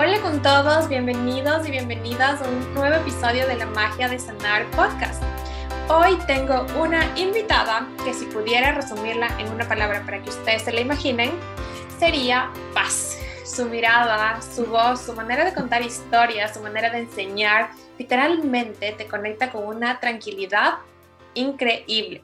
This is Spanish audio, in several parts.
Hola con todos, bienvenidos y bienvenidas a un nuevo episodio de La Magia de Sanar Podcast. Hoy tengo una invitada que si pudiera resumirla en una palabra para que ustedes se la imaginen, sería paz. Su mirada, su voz, su manera de contar historias, su manera de enseñar, literalmente te conecta con una tranquilidad increíble.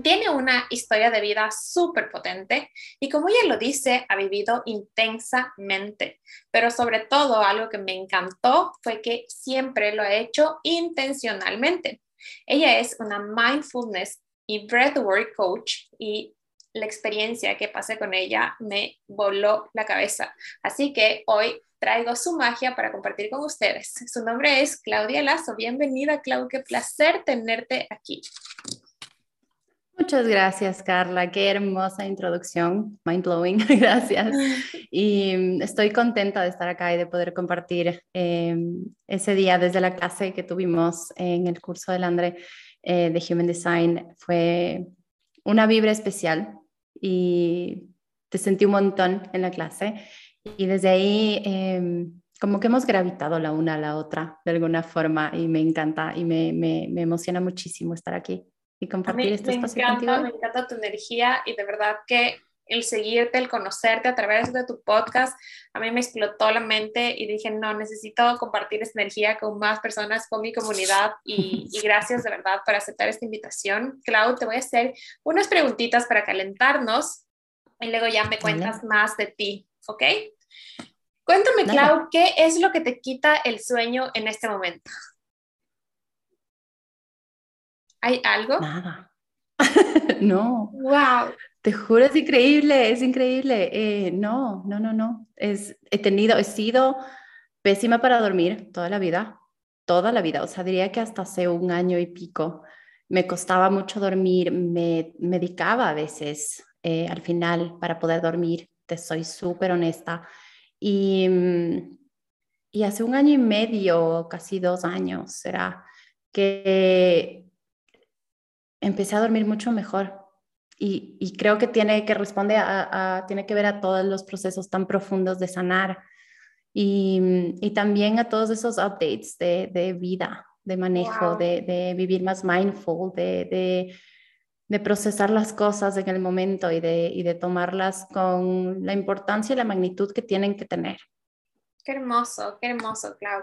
Tiene una historia de vida súper potente y como ella lo dice, ha vivido intensamente, pero sobre todo algo que me encantó fue que siempre lo ha hecho intencionalmente. Ella es una mindfulness y breathwork coach y la experiencia que pasé con ella me voló la cabeza. Así que hoy traigo su magia para compartir con ustedes. Su nombre es Claudia Lazo. Bienvenida, Clau. Qué placer tenerte aquí. Muchas gracias, Carla. Qué hermosa introducción. Mind blowing. Gracias. Y mm, estoy contenta de estar acá y de poder compartir em, ese día desde la clase que tuvimos en el curso del Andre eh, de Human Design. Fue una vibra especial y te sentí un montón en la clase. Y desde ahí, em, como que hemos gravitado la una a la otra de alguna forma y me encanta y me, me, me emociona muchísimo estar aquí y compartir este espacio me encanta, Me encanta tu energía y de verdad que el seguirte, el conocerte a través de tu podcast, a mí me explotó la mente y dije, no, necesito compartir esta energía con más personas, con mi comunidad y, y gracias de verdad por aceptar esta invitación. Clau, te voy a hacer unas preguntitas para calentarnos y luego ya me cuentas más de ti, ¿ok? Cuéntame, Clau, ¿qué es lo que te quita el sueño en este momento? ¿Hay algo? Nada. no. Wow. Te juro, es increíble, es increíble. Eh, no, no, no, no. Es, he tenido, he sido pésima para dormir toda la vida, toda la vida. O sea, diría que hasta hace un año y pico me costaba mucho dormir, me medicaba a veces eh, al final para poder dormir, te soy súper honesta. Y, y hace un año y medio, casi dos años, será que empecé a dormir mucho mejor. Y, y creo que tiene que responder a, a, tiene que ver a todos los procesos tan profundos de sanar y, y también a todos esos updates de, de vida, de manejo, wow. de, de, vivir más mindful, de, de, de, procesar las cosas en el momento y de, y de tomarlas con la importancia y la magnitud que tienen que tener. Qué hermoso, qué hermoso, Clau.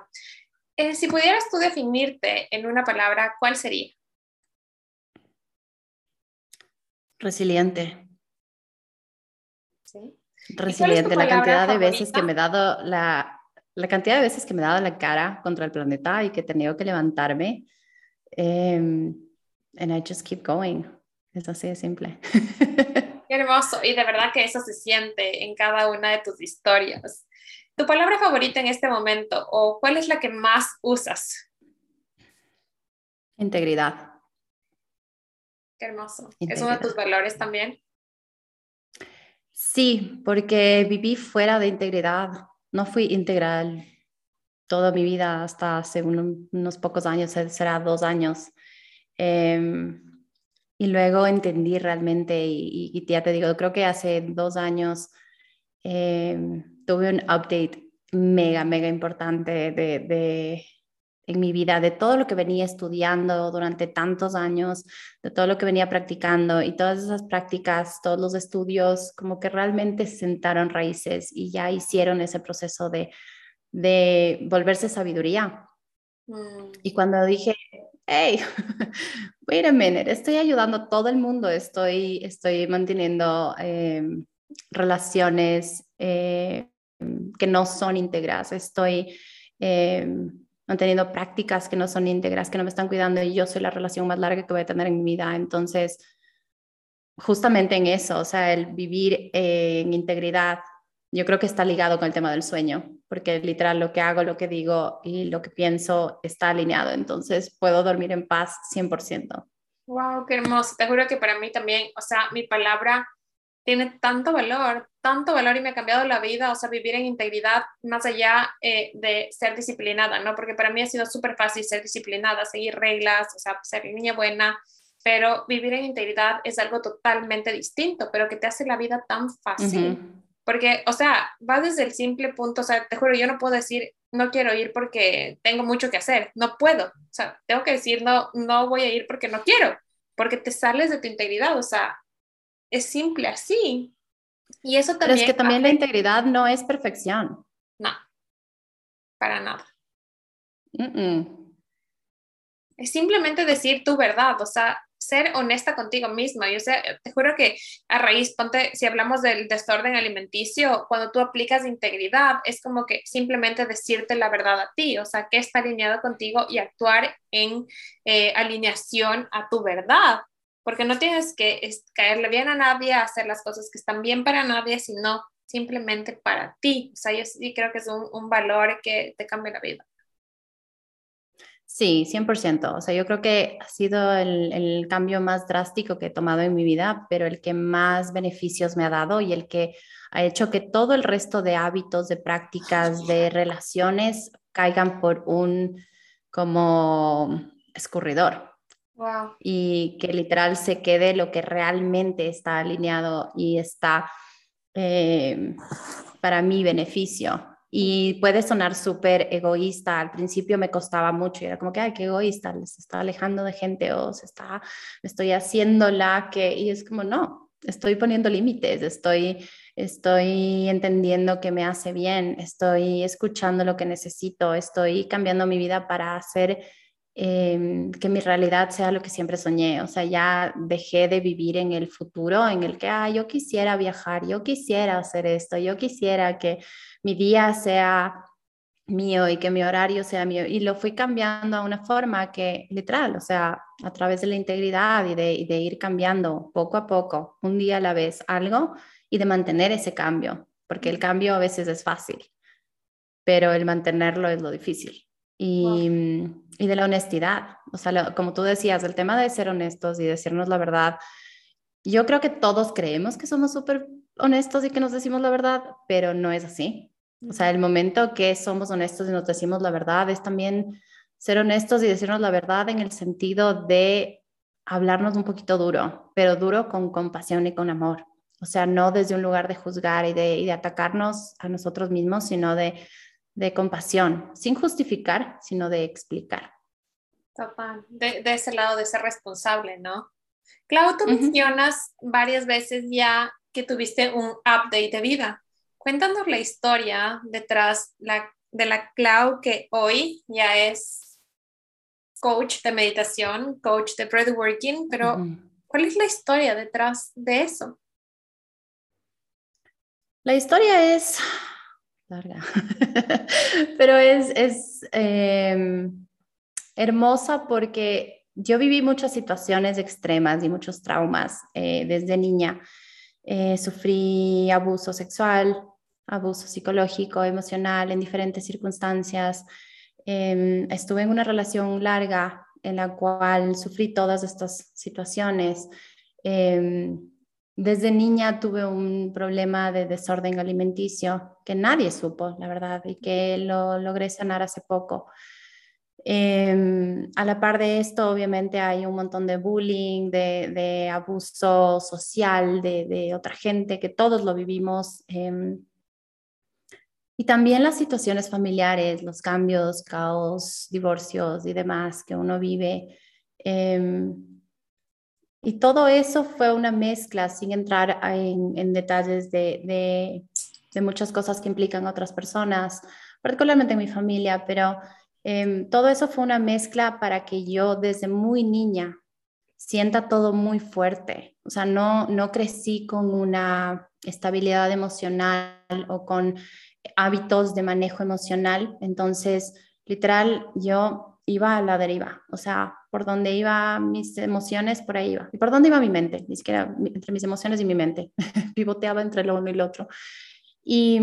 Eh, si pudieras tú definirte en una palabra, ¿cuál sería? Resiliente. ¿Sí? Resiliente. La cantidad favorita? de veces que me he dado la, la cantidad de veces que me he dado la cara contra el planeta y que he tenido que levantarme. Um, and I just keep going. Es así de simple. Qué hermoso. Y de verdad que eso se siente en cada una de tus historias. ¿Tu palabra favorita en este momento o cuál es la que más usas? Integridad. Qué hermoso. ¿Es uno de tus valores también? Sí, porque viví fuera de integridad. No fui integral toda mi vida hasta hace un, unos pocos años, será dos años. Eh, y luego entendí realmente, y, y, ya te digo, creo que hace dos años eh, tuve un update mega, mega importante de, de en mi vida, de todo lo que venía estudiando durante tantos años, de todo lo que venía practicando y todas esas prácticas, todos los estudios, como que realmente sentaron raíces y ya hicieron ese proceso de, de volverse sabiduría. Mm. Y cuando dije, hey, wait a minute, estoy ayudando a todo el mundo, estoy, estoy manteniendo eh, relaciones eh, que no son íntegras, estoy... Eh, manteniendo prácticas que no son íntegras, que no me están cuidando y yo soy la relación más larga que voy a tener en mi vida. Entonces, justamente en eso, o sea, el vivir eh, en integridad, yo creo que está ligado con el tema del sueño, porque literal lo que hago, lo que digo y lo que pienso está alineado. Entonces, puedo dormir en paz 100%. Wow, qué hermoso. Te juro que para mí también, o sea, mi palabra tiene tanto valor, tanto valor y me ha cambiado la vida, o sea, vivir en integridad más allá eh, de ser disciplinada, ¿no? Porque para mí ha sido súper fácil ser disciplinada, seguir reglas, o sea, ser niña buena, pero vivir en integridad es algo totalmente distinto, pero que te hace la vida tan fácil. Uh -huh. porque, o sea, va desde el simple punto, o sea, te juro, yo no puedo decir, no quiero ir porque tengo mucho que hacer, no puedo, o sea, tengo que decir, no, no voy a ir porque no quiero, porque te sales de tu integridad, o sea, es simple así. Y eso también... Pero es que también la integridad no es perfección. No, para nada. Es simplemente decir tu verdad, o sea, ser honesta contigo misma. Yo sé, te juro que a raíz, ponte, si hablamos del desorden alimenticio, cuando tú aplicas integridad, es como que simplemente decirte la verdad a ti, o sea, que está alineado contigo y actuar en eh, alineación a tu verdad. Porque no tienes que caerle bien a nadie, hacer las cosas que están bien para nadie, sino simplemente para ti. O sea, yo sí creo que es un, un valor que te cambia la vida. Sí, 100%. O sea, yo creo que ha sido el, el, cambio más drástico que he tomado en mi vida, pero el que más beneficios me ha dado y el que ha hecho que todo el resto de hábitos, de prácticas, de relaciones caigan por un como escurridor. Wow. Y que literal se quede lo que realmente está alineado y está eh, para mi beneficio. Y puede sonar súper egoísta. Al principio me costaba mucho y era como que, ay, qué egoísta, se está alejando de gente o se está, estoy haciendo la que, y es como, no, estoy poniendo límites, estoy, estoy entendiendo que me hace bien, estoy escuchando lo que necesito, estoy cambiando mi vida para hacer Em, que mi realidad sea lo que siempre soñé. O sea, ya dejé de vivir en el futuro en el que, ah, yo quisiera viajar, yo quisiera hacer esto, yo quisiera que mi día sea mío y que mi horario sea mío. Y lo fui cambiando a una forma que, literal, o sea, a través de la integridad y de, y de ir cambiando poco a poco, un día a la vez, algo y de mantener ese cambio, porque el cambio a veces es fácil, pero el mantenerlo es lo difícil y, y de la honestidad. O sea, como tú decías, el tema de ser honestos y decirnos la verdad. Yo creo que todos creemos que somos súper honestos y que nos decimos la verdad, pero no es así. O sea, el momento que somos honestos y nos decimos la verdad es también ser honestos y decirnos la verdad en el sentido de hablarnos un poquito duro, pero duro con compasión y con amor. O sea, no desde un lugar de juzgar y de, y de atacarnos a nosotros mismos, sino de de compasión, sin justificar, sino de explicar. Total, de, ese lado de ser responsable, ¿no? Clau, tú mencionas varias veces ya que tuviste un update de vida. Cuéntanos la historia detrás la, de la Clau que hoy ya es coach de meditación, coach de breathworking, pero ¿cuál es la historia detrás de eso? La historia es larga, pero es, es em, hermosa porque yo viví muchas situaciones extremas y muchos traumas eh, desde niña. Eh, sufrí abuso sexual, abuso psicológico, emocional en diferentes circunstancias. Em, estuve en una relación larga en la cual sufrí todas estas situaciones. Em, desde niña tuve un problema de desorden alimenticio que nadie supo, la verdad, y que lo logré sanar hace poco. Em, a la par de esto, obviamente hay un montón de bullying, de, abuso social de, otra gente, que todos lo vivimos. Em, y también las situaciones familiares, los cambios, caos, divorcios y demás que uno vive. Em, y todo eso fue una mezcla, sin entrar en, detalles de, muchas cosas que implican otras personas, particularmente en mi familia, pero em, todo eso fue una mezcla para que yo desde muy niña sienta todo muy fuerte. O sea, no, no crecí con una estabilidad emocional o con hábitos de manejo emocional. Entonces, literal, yo iba a la deriva. O sea, por donde iba mis emociones, por ahí iba. ¿Y por dónde iba mi mente? Ni siquiera entre mis emociones y mi mente. Pivoteaba entre lo uno y lo otro. Y,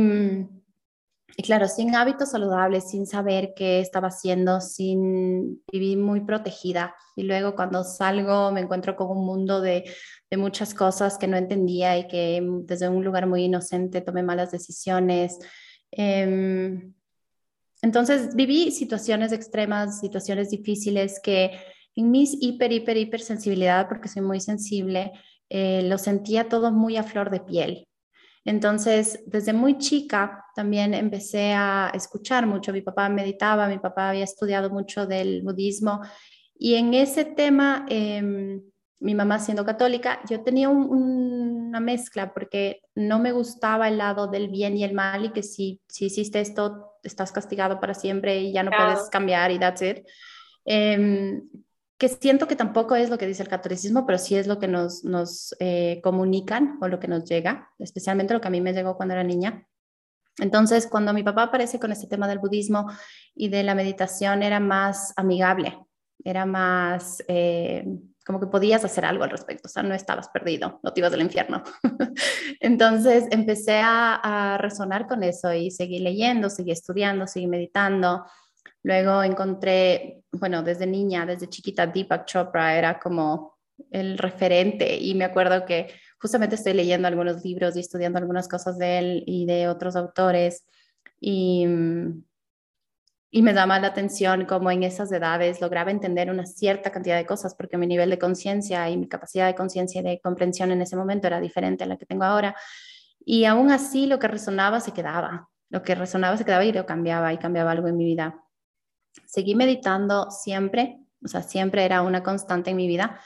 y claro, sin hábitos saludables, sin saber qué estaba haciendo, sin vivir muy protegida. Y luego cuando salgo me encuentro con un mundo de, de muchas cosas que no entendía y que desde un lugar muy inocente tomé malas decisiones. Eh, entonces viví situaciones extremas, situaciones difíciles que en mis hiper, hiper, hiper sensibilidad, porque soy muy sensible, eh, lo sentía todo muy a flor de piel. Entonces, desde muy chica también empecé a escuchar mucho. Mi papá meditaba, mi papá había estudiado mucho del budismo y en ese tema, em, mi mamá siendo católica, yo tenía una mezcla porque no me gustaba el lado del bien y el mal y que si, si hiciste esto, estás castigado para siempre y ya no puedes cambiar y that's it. Em, que siento que tampoco es lo que dice el catolicismo, pero sí es lo que nos, nos eh, comunican o lo que nos llega, especialmente lo que a mí me llegó cuando era niña. Entonces, cuando mi papá aparece con este tema del budismo y de la meditación, era más amigable, era más eh, como que podías hacer algo al respecto, o sea, no estabas perdido, no te ibas del infierno. Entonces, empecé a, a resonar con eso y seguí leyendo, seguí estudiando, seguí meditando. Luego encontré, bueno, desde niña, desde chiquita, Deepak Chopra era como el referente y me acuerdo que justamente estoy leyendo algunos libros y estudiando algunas cosas de él y de otros autores y, y me daba la atención como en esas edades lograba entender una cierta cantidad de cosas porque mi nivel de conciencia y mi capacidad de conciencia y de comprensión en ese momento era diferente a la que tengo ahora. Y aún así lo que resonaba se quedaba, lo que resonaba se quedaba y lo cambiaba y cambiaba algo en mi vida seguí meditando siempre, o sea, siempre era una constante en mi vida.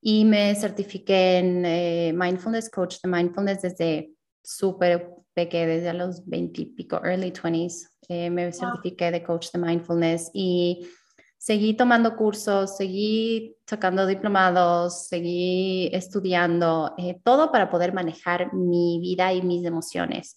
Y me certifiqué en eh, Mindfulness Coach de Mindfulness desde súper pequeña, desde los 20 y pico, early 20s. Eh, me certifiqué de coach de mindfulness y seguí tomando cursos, seguí sacando diplomados, seguí estudiando, eh, todo para poder manejar mi vida y mis emociones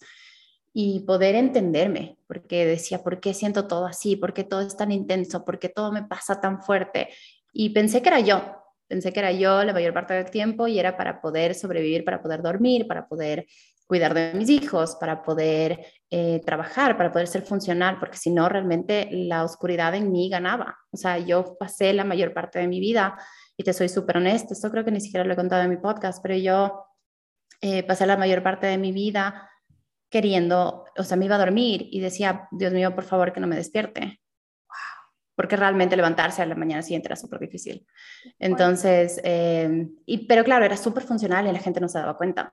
y poder entenderme, porque decía, ¿por qué siento todo así? ¿Por qué todo es tan intenso? ¿Por qué todo me pasa tan fuerte? Y pensé que era yo, pensé que era yo la mayor parte del tiempo y era para poder sobrevivir, para poder dormir, para poder cuidar de mis hijos, para poder eh, trabajar, para poder ser funcional, porque si no, realmente la oscuridad en mí ganaba. O sea, yo pasé la mayor parte de mi vida, y te soy súper honesta, esto creo que ni siquiera lo he contado en mi podcast, pero yo eh, pasé la mayor parte de mi vida queriendo, o sea, me iba a dormir y decía, Dios mío, por favor, que no me despierte. Porque realmente levantarse a la mañana siguiente era súper difícil. Entonces, eh, y, pero claro, era súper funcional y la gente no se daba cuenta.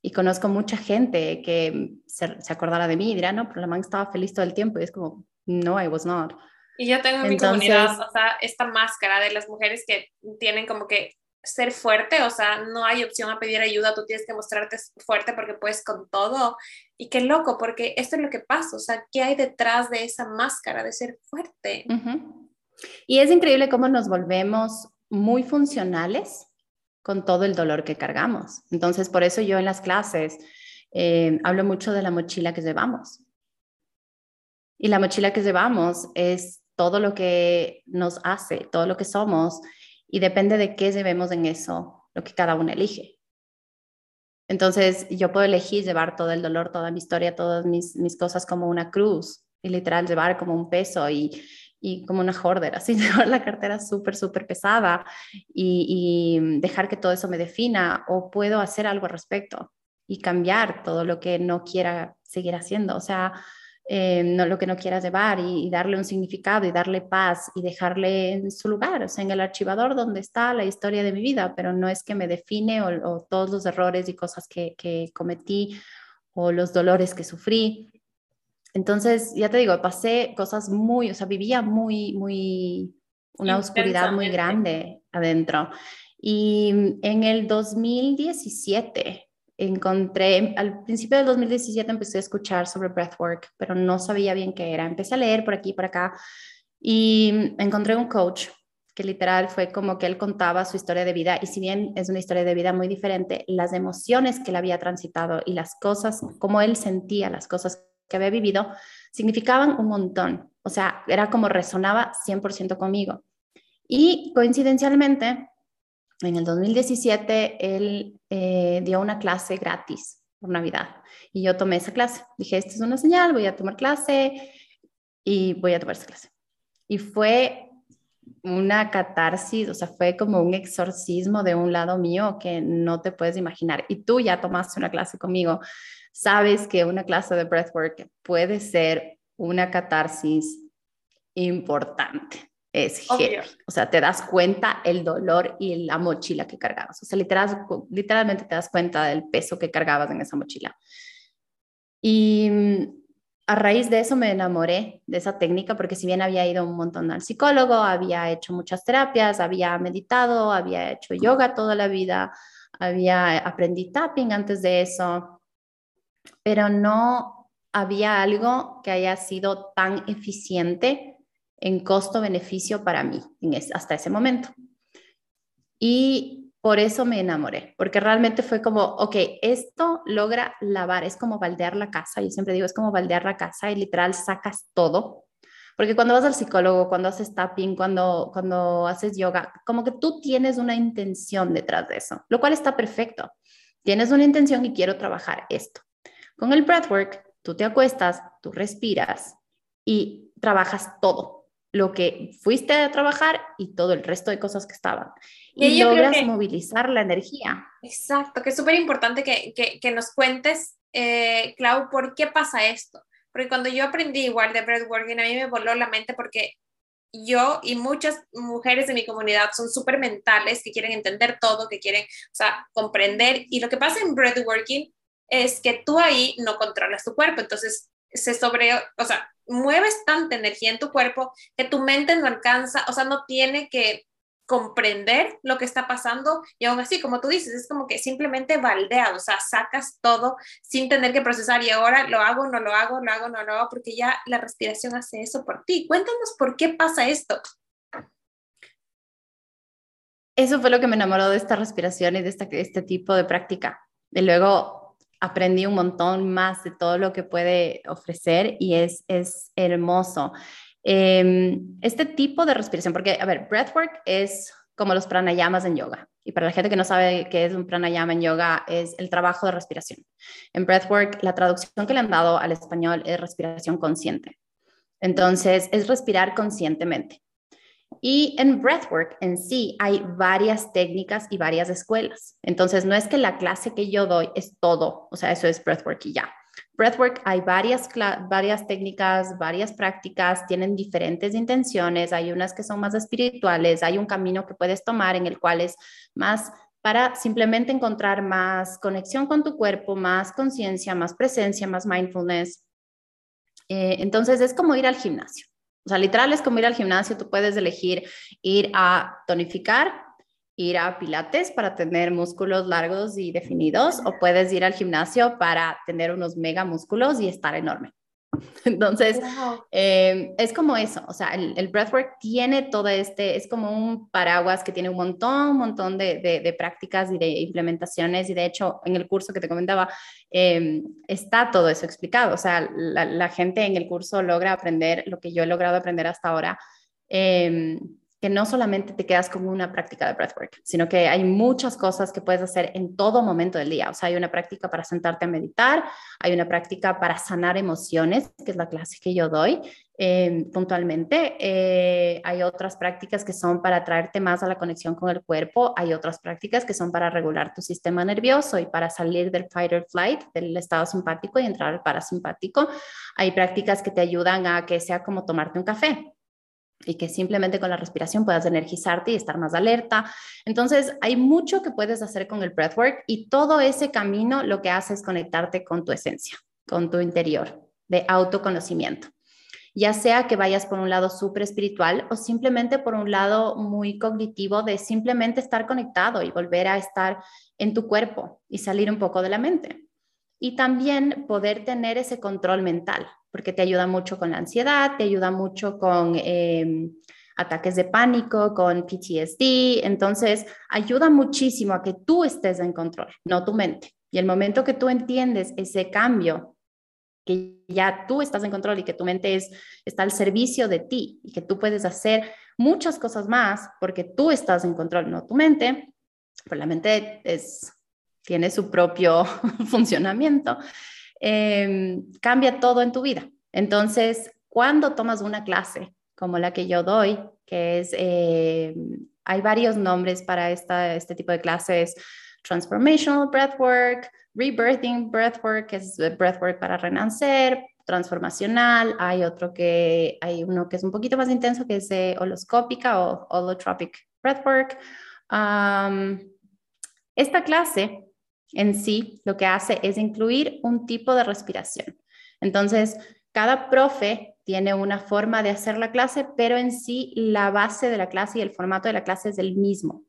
Y conozco mucha gente que se, se acordara de mí y dirá, no, pero la man estaba feliz todo el tiempo. Y es como, no, I was not. Y yo tengo en mi comunidad, o sea, esta máscara de las mujeres que tienen como que ser fuerte, o sea, no hay opción a pedir ayuda, tú tienes que mostrarte fuerte porque puedes con todo. Y qué loco, porque esto es lo que pasa, o sea, ¿qué hay detrás de esa máscara de ser fuerte? Y es increíble cómo nos volvemos muy funcionales con todo el dolor que cargamos. Entonces, por eso yo en las clases eh, hablo mucho de la mochila que llevamos. Y la mochila que llevamos es todo lo que nos hace, todo lo que somos y depende de qué llevemos en eso, lo que cada uno elige. Entonces, yo puedo elegir llevar todo el dolor, toda mi historia, todas mis, mis cosas como una cruz y literal llevar como un peso y, y como una hoarder, así llevar la cartera súper, súper pesada y, y dejar que todo eso me defina o puedo hacer algo al respecto y cambiar todo lo que no quiera seguir haciendo. O sea, eh, no, lo que no quieras llevar y, darle un significado y darle paz y dejarle en su lugar, o sea, en el archivador donde está la historia de mi vida, pero no es que me define o, todos los errores y cosas que, que, cometí o los dolores que sufrí. Entonces, ya te digo, pasé cosas muy, o sea, vivía muy, muy, una oscuridad muy grande adentro. Y en el 2017 encontré, al principio del 2017 empecé a escuchar sobre breathwork, pero no sabía bien qué era. Empecé a leer por aquí, por acá, y encontré un coach que literal fue como que él contaba su historia de vida y si bien es una historia de vida muy diferente, las emociones que él había transitado y las cosas, como él sentía las cosas que había vivido, significaban un montón. O sea, era como resonaba 100% conmigo. Y coincidencialmente, en el 2017 él eh, dio una clase gratis por Navidad y yo tomé esa clase. Dije, esta es una señal, voy a tomar clase y voy a tomar esa clase. Y fue una catarsis, o sea, fue como un exorcismo de un lado mío que no te puedes imaginar. Y tú ya tomaste una clase conmigo, sabes que una clase de breathwork puede ser una catarsis importante es heavy. O sea, te das cuenta el dolor y la mochila que cargabas. O sea, literal, literalmente te das cuenta del peso que cargabas en esa mochila. Y mm, a raíz de eso me enamoré de esa técnica porque si bien había ido un montón al psicólogo, había hecho muchas terapias, había meditado, había hecho yoga toda la vida, había aprendido tapping antes de eso, pero no había algo que haya sido tan eficiente en costo-beneficio para mí hasta ese momento. Y por eso me enamoré, porque realmente fue como, ok, esto logra lavar, es como baldear la casa, yo siempre digo, es como baldear la casa y literal sacas todo, porque cuando vas al psicólogo, cuando haces tapping, cuando, cuando haces yoga, como que tú tienes una intención detrás de eso, lo cual está perfecto. Tienes una intención y quiero trabajar esto. Con el breathwork, tú te acuestas, tú respiras y trabajas todo, lo que fuiste a trabajar y todo el resto de cosas que estaban y, logras movilizar la energía. Exacto, que es súper importante que, que, nos cuentes, eh, Clau, por qué pasa esto. Porque cuando yo aprendí igual de breathworking, a mí me voló la mente porque yo y muchas mujeres de mi comunidad son súper mentales, que quieren entender todo, que quieren, o sea, comprender. Y lo que pasa en breathworking es que tú ahí no controlas tu cuerpo, entonces se sobre, o sea, mueves tanta energía en tu cuerpo que tu mente no alcanza, o sea, no tiene que comprender lo que está pasando y aún así, como tú dices, es como que simplemente baldeado, o sea, sacas todo sin tener que procesar y ahora lo hago, no lo hago, lo hago, no lo hago, porque ya la respiración hace eso por ti. Cuéntanos por qué pasa esto. Eso fue lo que me enamoró de esta respiración y de este tipo de práctica. Y luego aprendí un montón más de todo lo que puede ofrecer y es, es hermoso. Em, este tipo de respiración, porque, a ver, breathwork es como los pranayamas en yoga. Y para la gente que no sabe qué es un pranayama en yoga, es el trabajo de respiración. En breathwork, la traducción que le han dado al español es respiración consciente. Entonces, es respirar conscientemente. Y en breathwork en sí hay varias técnicas y varias escuelas. Entonces, no es que la clase que yo doy es todo, o sea, eso es breathwork y ya. Breathwork hay varias, varias técnicas, varias prácticas, tienen diferentes intenciones, hay unas que son más espirituales, hay un camino que puedes tomar en el cual es más para simplemente encontrar más conexión con tu cuerpo, más conciencia, más presencia, más mindfulness. Eh, entonces es como ir al gimnasio. O sea, literal es como ir al gimnasio, tú puedes elegir ir a tonificar ir a pilates para tener músculos largos y definidos o puedes ir al gimnasio para tener unos mega músculos y estar enorme. Entonces, em, es como eso, o sea, el, breathwork tiene todo este, es como un paraguas que tiene un montón, un montón de, de, prácticas y de implementaciones y de hecho en el curso que te comentaba em, está todo eso explicado, o sea, la, la, gente en el curso logra aprender lo que yo he logrado aprender hasta ahora. Eh, que no solamente te quedas con una práctica de breathwork, sino que hay muchas cosas que puedes hacer en todo momento del día. O sea, hay una práctica para sentarte a meditar, hay una práctica para sanar emociones, que es la clase que yo doy em, puntualmente. Eh, hay otras prácticas que son para traerte más a la conexión con el cuerpo. Hay otras prácticas que son para regular tu sistema nervioso y para salir del fight or flight, del estado simpático y entrar al parasimpático. Hay prácticas que te ayudan a que sea como tomarte un café y que simplemente con la respiración puedas energizarte y estar más alerta. Entonces, hay mucho que puedes hacer con el breathwork y todo ese camino lo que hace es conectarte con tu esencia, con tu interior de autoconocimiento. Ya sea que vayas por un lado súper espiritual o simplemente por un lado muy cognitivo de simplemente estar conectado y volver a estar en tu cuerpo y salir un poco de la mente. Y también poder tener ese control mental, porque te ayuda mucho con la ansiedad, te ayuda mucho con em, ataques de pánico, con PTSD. Entonces, ayuda muchísimo a que tú estés en control, no tu mente. Y el momento que tú entiendes ese cambio, que ya tú estás en control y que tu mente es, está al servicio de ti y que tú puedes hacer muchas cosas más porque tú estás en control, no tu mente, pues la mente es, tiene su propio funcionamiento. Em, cambia todo en tu vida. Entonces, cuando tomas una clase como la que yo doy, que es, eh, hay varios nombres para esta, este tipo de clases, Transformational Breathwork, Rebirthing Breathwork, que es Breathwork para renacer, transformacional, hay otro que, hay uno que es un poquito más intenso, que es holoscópica o holotropic breathwork. esta clase en sí lo que hace es incluir un tipo de respiración. Entonces, cada profe tiene una forma de hacer la clase, pero en sí la base de la clase y el formato de la clase es el mismo.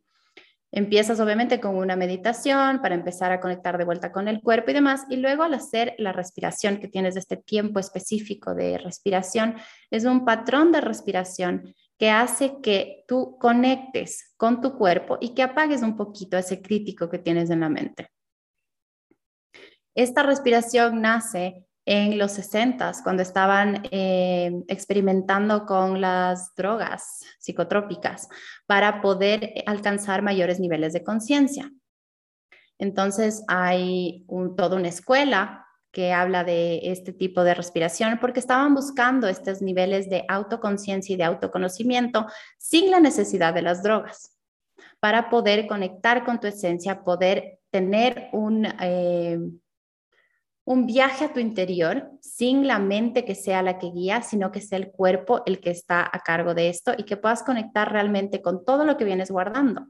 Empiezas obviamente con una meditación para empezar a conectar de vuelta con el cuerpo y demás, y luego al hacer la respiración que tienes de este tiempo específico de respiración, es un patrón de respiración que hace que tú conectes con tu cuerpo y que apagues un poquito ese crítico que tienes en la mente. Esta respiración nace en los 60, cuando estaban eh, experimentando con las drogas psicotrópicas para poder alcanzar mayores niveles de conciencia. Entonces hay toda una escuela que habla de este tipo de respiración porque estaban buscando estos niveles de autoconciencia y de autoconocimiento sin la necesidad de las drogas para poder conectar con tu esencia, poder tener un... Eh, un viaje a tu interior sin la mente que sea la que guía, sino que sea el cuerpo el que está a cargo de esto y que puedas conectar realmente con todo lo que vienes guardando.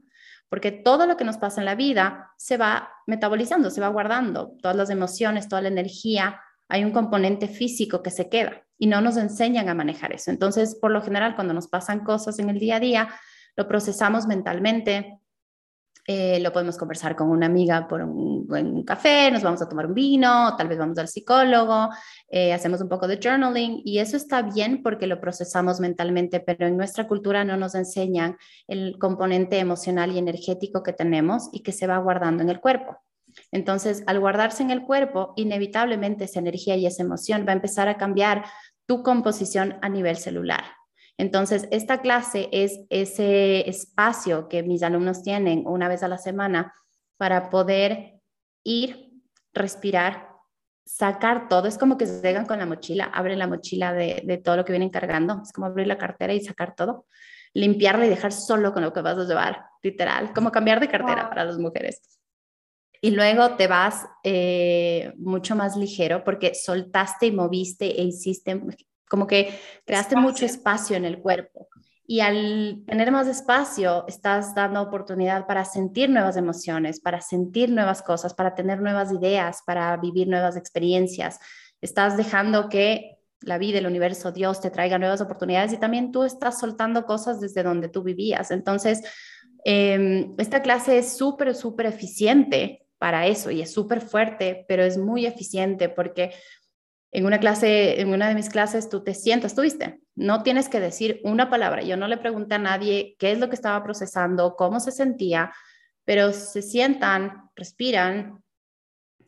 Porque todo lo que nos pasa en la vida se va metabolizando, se va guardando, todas las emociones, toda la energía, hay un componente físico que se queda y no nos enseñan a manejar eso. Entonces, por lo general, cuando nos pasan cosas en el día a día, lo procesamos mentalmente, eh, lo podemos conversar con una amiga por un, café, nos vamos a tomar un vino, tal vez vamos al psicólogo, eh, hacemos un poco de journaling y eso está bien porque lo procesamos mentalmente, pero en nuestra cultura no nos enseñan el componente emocional y energético que tenemos y que se va guardando en el cuerpo. Entonces, al guardarse en el cuerpo, inevitablemente esa energía y esa emoción va a empezar a cambiar tu composición a nivel celular. Entonces, esta clase es ese espacio que mis alumnos tienen una vez a la semana para poder ir, respirar, sacar todo. Es como que se llegan con la mochila, abren la mochila de, todo lo que vienen cargando. Es como abrir la cartera y sacar todo. Limpiarla y dejar solo con lo que vas a llevar, literal. Como cambiar de cartera para las mujeres. Y luego te vas eh, mucho más ligero porque soltaste y moviste e hiciste como que creaste mucho espacio en el cuerpo. Y al tener más espacio, estás dando oportunidad para sentir nuevas emociones, para sentir nuevas cosas, para tener nuevas ideas, para vivir nuevas experiencias. Estás dejando que la vida, el universo, Dios te traiga nuevas oportunidades y también tú estás soltando cosas desde donde tú vivías. Entonces, em, esta clase es súper, súper eficiente para eso y es súper fuerte, pero es muy eficiente porque en una clase, en una de mis clases, tú te sientas, tuviste, no tienes que decir una palabra. Yo no le pregunté a nadie qué es lo que estaba procesando, cómo se sentía, pero se sientan, respiran,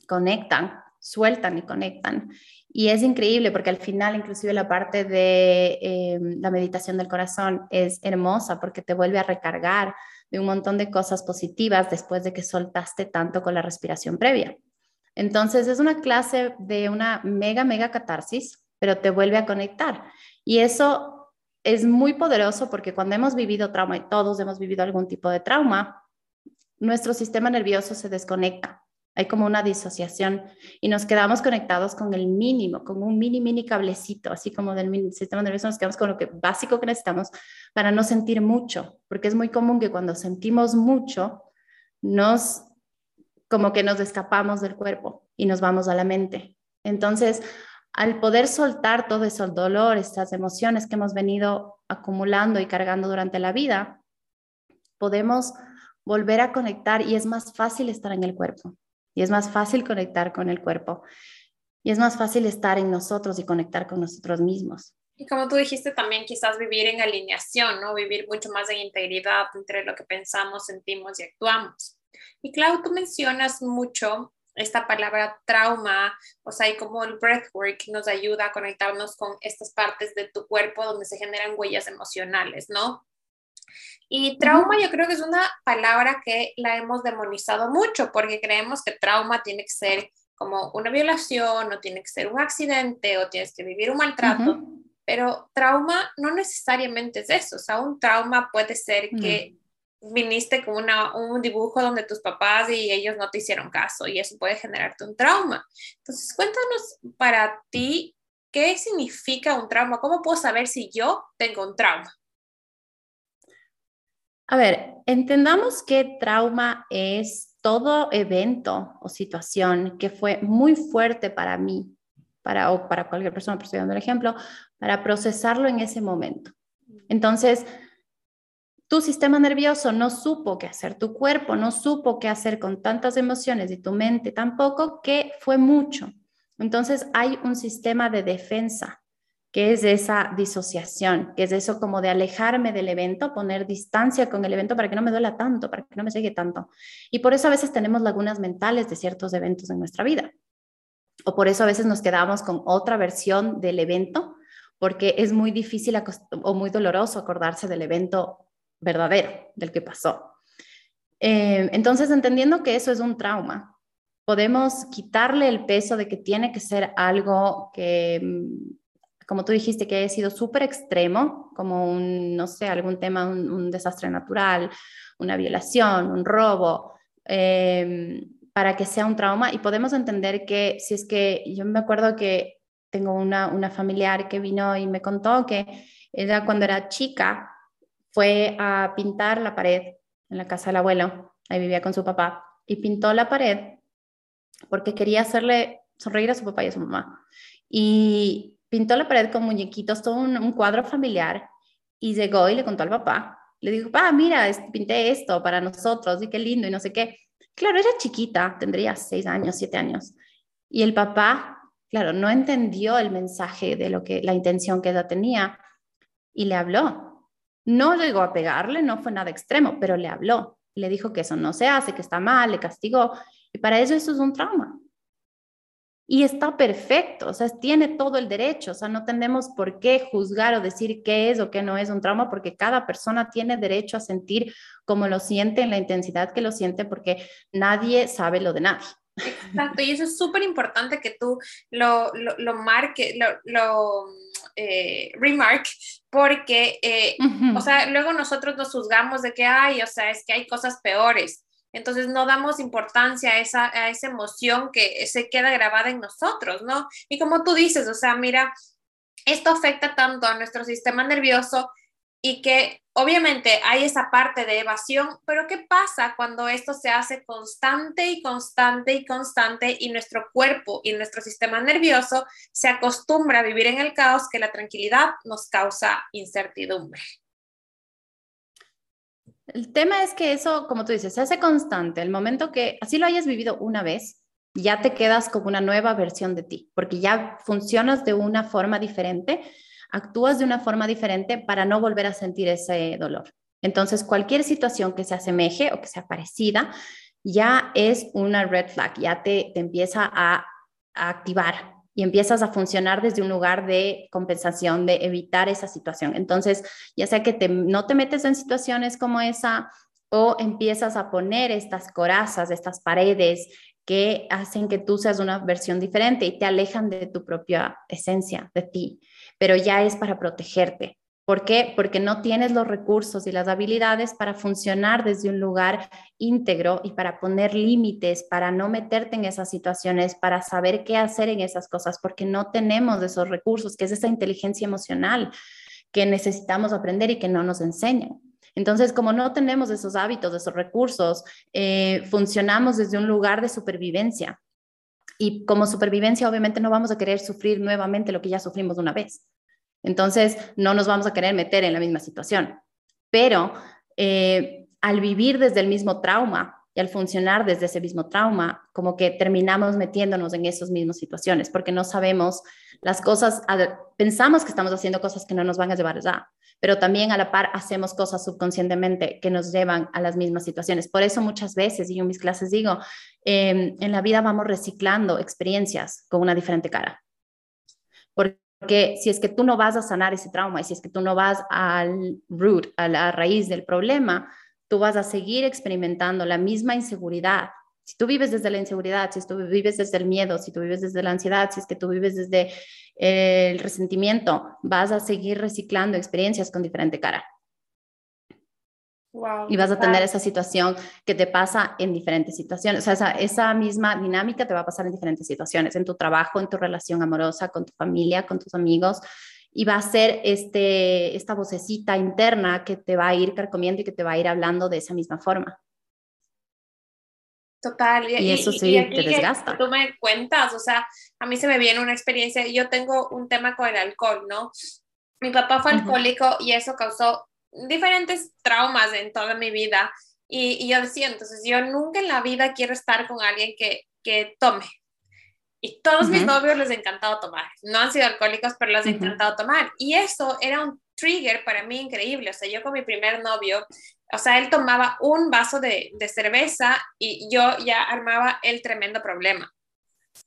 conectan, sueltan y conectan. Y es increíble porque al final, inclusive la parte de eh, la meditación del corazón es hermosa porque te vuelve a recargar de un montón de cosas positivas después de que soltaste tanto con la respiración previa. Entonces es una clase de una mega, mega catarsis, pero te vuelve a conectar. Y eso es muy poderoso porque cuando hemos vivido trauma, y todos hemos vivido algún tipo de trauma, nuestro sistema nervioso se desconecta. Hay como una disociación y nos quedamos conectados con el mínimo, con un mini, mini cablecito, así como del sistema nervioso nos quedamos con lo que básico que necesitamos para no sentir mucho, porque es muy común que cuando sentimos mucho nos como que nos escapamos del cuerpo y nos vamos a la mente. Entonces, al poder soltar todo ese dolor, estas emociones que hemos venido acumulando y cargando durante la vida, podemos volver a conectar y es más fácil estar en el cuerpo y es más fácil conectar con el cuerpo y es más fácil estar en nosotros y conectar con nosotros mismos. Y como tú dijiste también, quizás vivir en alineación, ¿no? Vivir mucho más en integridad entre lo que pensamos, sentimos y actuamos. Y Clau, tú mencionas mucho esta palabra trauma, o sea, y como el breathwork nos ayuda a conectarnos con estas partes de tu cuerpo donde se generan huellas emocionales, ¿no? Y trauma yo creo que es una palabra que la hemos demonizado mucho porque creemos que trauma tiene que ser como una violación o tiene que ser un accidente o tienes que vivir un maltrato, pero trauma no necesariamente es eso, o sea, un trauma puede ser que viniste con una, un dibujo donde tus papás y ellos no te hicieron caso y eso puede generarte un trauma. Entonces, cuéntanos para ti, ¿qué significa un trauma? ¿Cómo puedo saber si yo tengo un trauma? A ver, entendamos que trauma es todo evento o situación que fue muy fuerte para mí, para, o para cualquier persona, pero estoy dando el ejemplo, para procesarlo en ese momento. Entonces, tu sistema nervioso no supo qué hacer, tu cuerpo no supo qué hacer con tantas emociones y tu mente tampoco, que fue mucho. Entonces, hay un sistema de defensa que es esa disociación, que es eso como de alejarme del evento, poner distancia con el evento para que no me duela tanto, para que no me llegue tanto. Y por eso a veces tenemos lagunas mentales de ciertos eventos en nuestra vida. O por eso a veces nos quedamos con otra versión del evento, porque es muy difícil o muy doloroso acordarse del evento verdadero, del que pasó. Eh, entonces, entendiendo que eso es un trauma, podemos quitarle el peso de que tiene que ser algo que mm, como tú dijiste, que haya sido súper extremo, como un, no sé, algún tema, un, desastre natural, una violación, un robo, em, para que sea un trauma. Y podemos entender que si es que yo me acuerdo que tengo una, una familiar que vino y me contó que ella cuando era chica fue a pintar la pared en la casa del abuelo, ahí vivía con su papá, y pintó la pared porque quería hacerle sonreír a su papá y a su mamá. Y pintó la pared con muñequitos, todo un, cuadro familiar, y llegó y le contó al papá. Le dijo, ah, mira, pinté esto para nosotros, y qué lindo, y no sé qué. Claro, era chiquita, tendría seis años, siete años. Y el papá, claro, no entendió el mensaje de lo que, la intención que ella tenía, y le habló. No llegó a pegarle, no fue nada extremo, pero le habló. Le dijo que eso no se hace, que está mal, le castigó. Y para eso eso es un trauma. Y está perfecto, o sea, tiene todo el derecho, o sea, no tenemos por qué juzgar o decir qué es o qué no es un trauma, porque cada persona tiene derecho a sentir como lo siente, en la intensidad que lo siente, porque nadie sabe lo de nadie. Exacto, y eso es súper importante que tú lo, lo, lo marques, lo, lo eh, remark, porque, eh, o sea, luego nosotros nos juzgamos de que, hay, o sea, es que hay cosas peores. Entonces no damos importancia a esa, a esa emoción que se queda grabada en nosotros, ¿no? Y como tú dices, o sea, mira, esto afecta tanto a nuestro sistema nervioso y que obviamente hay esa parte de evasión, pero ¿qué pasa cuando esto se hace constante y constante y constante y nuestro cuerpo y nuestro sistema nervioso se acostumbra a vivir en el caos que la tranquilidad nos causa incertidumbre? El tema es que eso, como tú dices, se hace constante. El momento que así lo hayas vivido una vez, ya te quedas como una nueva versión de ti, porque ya funcionas de una forma diferente, actúas de una forma diferente para no volver a sentir ese dolor. Entonces, cualquier situación que se asemeje o que sea parecida, ya es una red flag, ya te, te empieza a, a activar y empiezas a funcionar desde un lugar de compensación, de evitar esa situación. Entonces, ya sea que no te metes en situaciones como esa o empiezas a poner estas corazas, estas paredes que hacen que tú seas una versión diferente y te alejan de tu propia esencia, de ti, pero ya es para protegerte. ¿Por qué? Porque no tienes los recursos y las habilidades para funcionar desde un lugar íntegro y para poner límites, para no meterte en esas situaciones, para saber qué hacer en esas cosas, porque no tenemos esos recursos, que es esa inteligencia emocional que necesitamos aprender y que no nos enseñan. Entonces, como no tenemos esos hábitos, esos recursos, eh, funcionamos desde un lugar de supervivencia. Y como supervivencia, obviamente no vamos a querer sufrir nuevamente lo que ya sufrimos una vez. Entonces, no nos vamos a querer meter en la misma situación. Pero eh, al vivir desde el mismo trauma y al funcionar desde ese mismo trauma, como que terminamos metiéndonos en esas mismas situaciones, porque no sabemos las cosas, pensamos que estamos haciendo cosas que no nos van a llevar allá, pero también a la par hacemos cosas subconscientemente que nos llevan a las mismas situaciones. Por eso muchas veces, y yo en mis clases digo, em, en la vida vamos reciclando experiencias con una diferente cara. Porque porque si es que tú no vas a sanar ese trauma y si es que tú no vas al root, a la raíz del problema, tú vas a seguir experimentando la misma inseguridad. Si tú vives desde la inseguridad, si tú vives desde el miedo, si tú vives desde la ansiedad, si es que tú vives desde el resentimiento, vas a seguir reciclando experiencias con diferente cara y vas a tener esa situación que te pasa en diferentes situaciones. O sea, esa, esa, misma dinámica te va a pasar en diferentes situaciones, en tu trabajo, en tu relación amorosa, con tu familia, con tus amigos. Y va a ser este, esta vocecita interna que te va a ir carcomiendo y que te va a ir hablando de esa misma forma. Total, y, eso sí te desgasta. tú me cuentas, o sea, a mí se me viene una experiencia, yo tengo un tema con el alcohol, ¿no? Mi papá fue alcohólico y eso causó diferentes traumas en toda mi vida. Y, yo decía, entonces yo nunca en la vida quiero estar con alguien que, que tome. Y todos mis novios les encantado tomar. No han sido alcohólicos, pero les ha encantado tomar. Y eso era un trigger para mí increíble. O sea, yo con mi primer novio, o sea, él tomaba un vaso de, de cerveza y yo ya armaba el tremendo problema.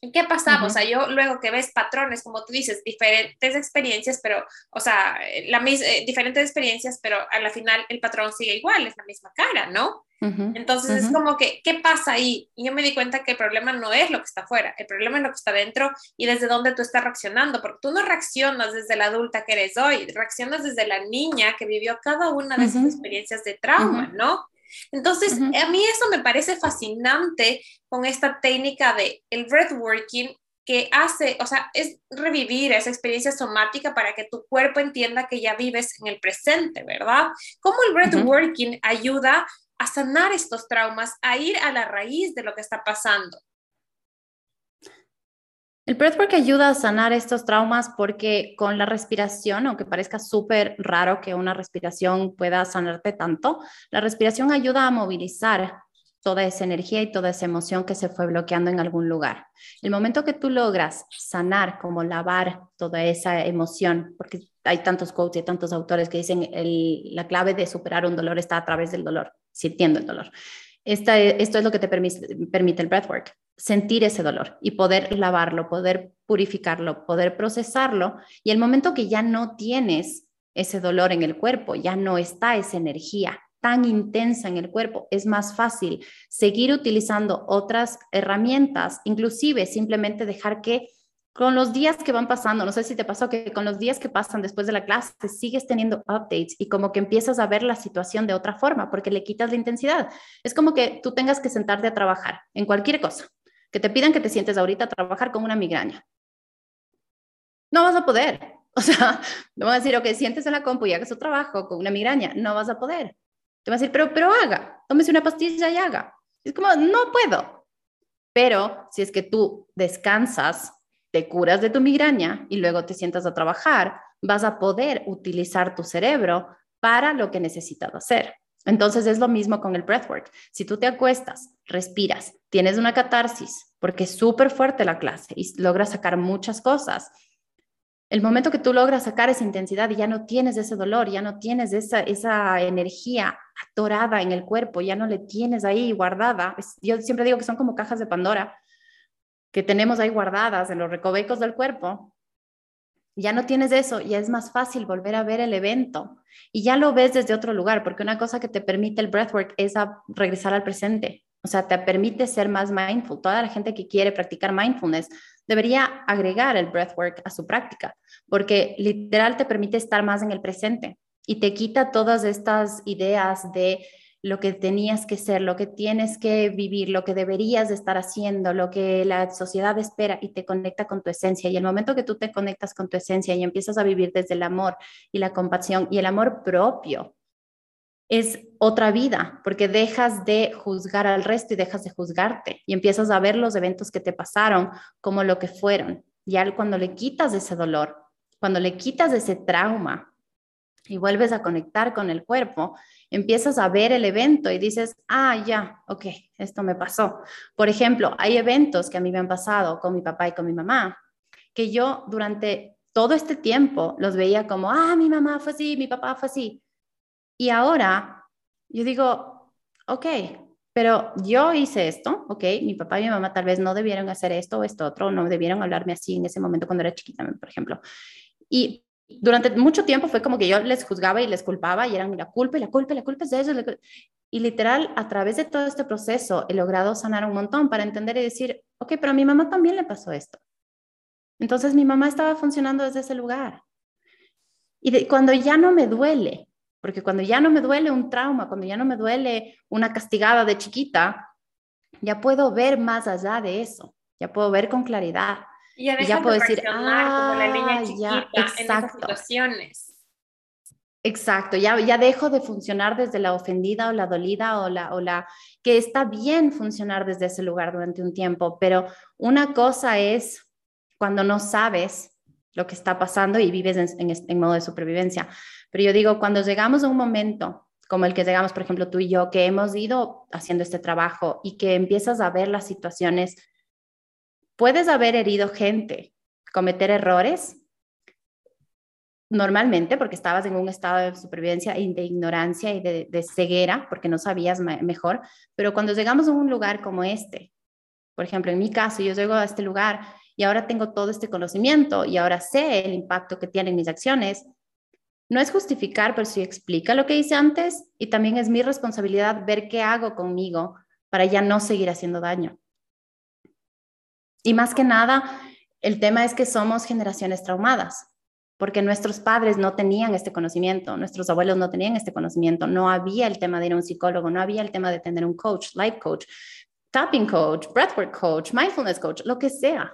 ¿Y qué pasaba? O sea, yo luego que ves patrones, como tú dices, diferentes experiencias, pero, o sea, la eh, diferentes experiencias, pero a la final el patrón sigue igual, es la misma cara, ¿no? Entonces es como que, ¿qué pasa ahí? Y yo me di cuenta que el problema no es lo que está afuera, el problema es lo que está dentro y desde dónde tú estás reaccionando, porque tú no reaccionas desde la adulta que eres hoy, reaccionas desde la niña que vivió cada una de esas experiencias de trauma, ¿no? Entonces, a mí eso me parece fascinante con esta técnica de el breathworking que hace, o sea, es revivir esa experiencia somática para que tu cuerpo entienda que ya vives en el presente, ¿verdad? ¿Cómo el breathworking ayuda a sanar estos traumas, a ir a la raíz de lo que está pasando? El breathwork ayuda a sanar estos traumas porque con la respiración, aunque parezca súper raro que una respiración pueda sanarte tanto, la respiración ayuda a movilizar toda esa energía y toda esa emoción que se fue bloqueando en algún lugar. El momento que tú logras sanar, como lavar toda esa emoción, porque hay tantos quotes y tantos autores que dicen la clave de superar un dolor está a través del dolor, sintiendo el dolor. esto es lo que te permite, permite el breathwork sentir ese dolor y poder lavarlo, poder purificarlo, poder procesarlo. Y el momento que ya no tienes ese dolor en el cuerpo, ya no está esa energía tan intensa en el cuerpo, es más fácil seguir utilizando otras herramientas, inclusive simplemente dejar que con los días que van pasando, no sé si te pasó que con los días que pasan después de la clase sigues teniendo updates y como que empiezas a ver la situación de otra forma porque le quitas la intensidad. Es como que tú tengas que sentarte a trabajar en cualquier cosa que te pidan que te sientes ahorita a trabajar con una migraña. No vas a poder. O sea, no vas a decir, ok, sientes en la compu y hagas su trabajo con una migraña. No vas a poder. Te vas a decir, pero, pero haga, tómese una pastilla y haga. Es como, no puedo. Pero si es que tú descansas, te curas de tu migraña y luego te sientas a trabajar, vas a poder utilizar tu cerebro para lo que necesitas hacer. Entonces es lo mismo con el breathwork. Si tú te acuestas, respiras, tienes una catarsis, porque es súper fuerte la clase y logras sacar muchas cosas. El momento que tú logras sacar esa intensidad y ya no tienes ese dolor, ya no tienes esa, esa energía atorada en el cuerpo, ya no le tienes ahí guardada. yo siempre digo que son como cajas de Pandora que tenemos ahí guardadas en los recovecos del cuerpo ya no tienes eso, ya es más fácil volver a ver el evento y ya lo ves desde otro lugar, porque una cosa que te permite el breathwork es regresar al presente, o sea, te permite ser más mindful. Toda la gente que quiere practicar mindfulness debería agregar el breathwork a su práctica, porque literal te permite estar más en el presente y te quita todas estas ideas de lo que tenías que ser, lo que tienes que vivir, lo que deberías de estar haciendo, lo que la sociedad espera y te conecta con tu esencia. Y el momento que tú te conectas con tu esencia y empiezas a vivir desde el amor y la compasión y el amor propio, es otra vida, porque dejas de juzgar al resto y dejas de juzgarte y empiezas a ver los eventos que te pasaron como lo que fueron. Y cuando le quitas ese dolor, cuando le quitas ese trauma y vuelves a conectar con el cuerpo, empiezas a ver el evento y dices, ah, ya, ok, esto me pasó. Por ejemplo, hay eventos que a mí me han pasado con mi papá y con mi mamá, que yo durante todo este tiempo los veía como, ah, mi mamá fue así, mi papá fue así. Y ahora yo digo, ok, pero yo hice esto, ok, mi papá y mi mamá tal vez no debieron hacer esto o esto otro, no debieron hablarme así en ese momento cuando era chiquita, por ejemplo. Y durante mucho tiempo fue como que yo les juzgaba y les culpaba y eran la culpa y la culpa y la culpa es de ellos. Y literal, a través de todo este proceso he logrado sanar un montón para entender y decir, ok, pero a mi mamá también le pasó esto. Entonces mi mamá estaba funcionando desde ese lugar. Y cuando ya no me duele, porque cuando ya no me duele un trauma, cuando ya no me duele una castigada de chiquita, ya puedo ver más allá de eso, ya puedo ver con claridad y ya, puedo decir, ah, como la niña ah, chiquita en esas situaciones. Exacto, ya, ya dejo de funcionar desde la ofendida o la dolida o la, o la que está bien funcionar desde ese lugar durante un tiempo, pero una cosa es cuando no sabes lo que está pasando y vives en, en, modo de supervivencia. Pero yo digo, cuando llegamos a un momento como el que llegamos, por ejemplo, tú y yo, que hemos ido haciendo este trabajo y que empiezas a ver las situaciones, puedes haber herido gente, cometer errores, normalmente porque estabas en un estado de supervivencia y de ignorancia y de, ceguera porque no sabías mejor, pero cuando llegamos a un lugar como este, por ejemplo, en mi caso, yo llego a este lugar y ahora tengo todo este conocimiento y ahora sé el impacto que tienen mis acciones, no es justificar, pero sí explica lo que hice antes y también es mi responsabilidad ver qué hago conmigo para ya no seguir haciendo daño. Y más que nada, el tema es que somos generaciones traumadas porque nuestros padres no tenían este conocimiento, nuestros abuelos no tenían este conocimiento, no había el tema de ir a un psicólogo, no había el tema de tener un coach, life coach, tapping coach, breathwork coach, mindfulness coach, lo que sea.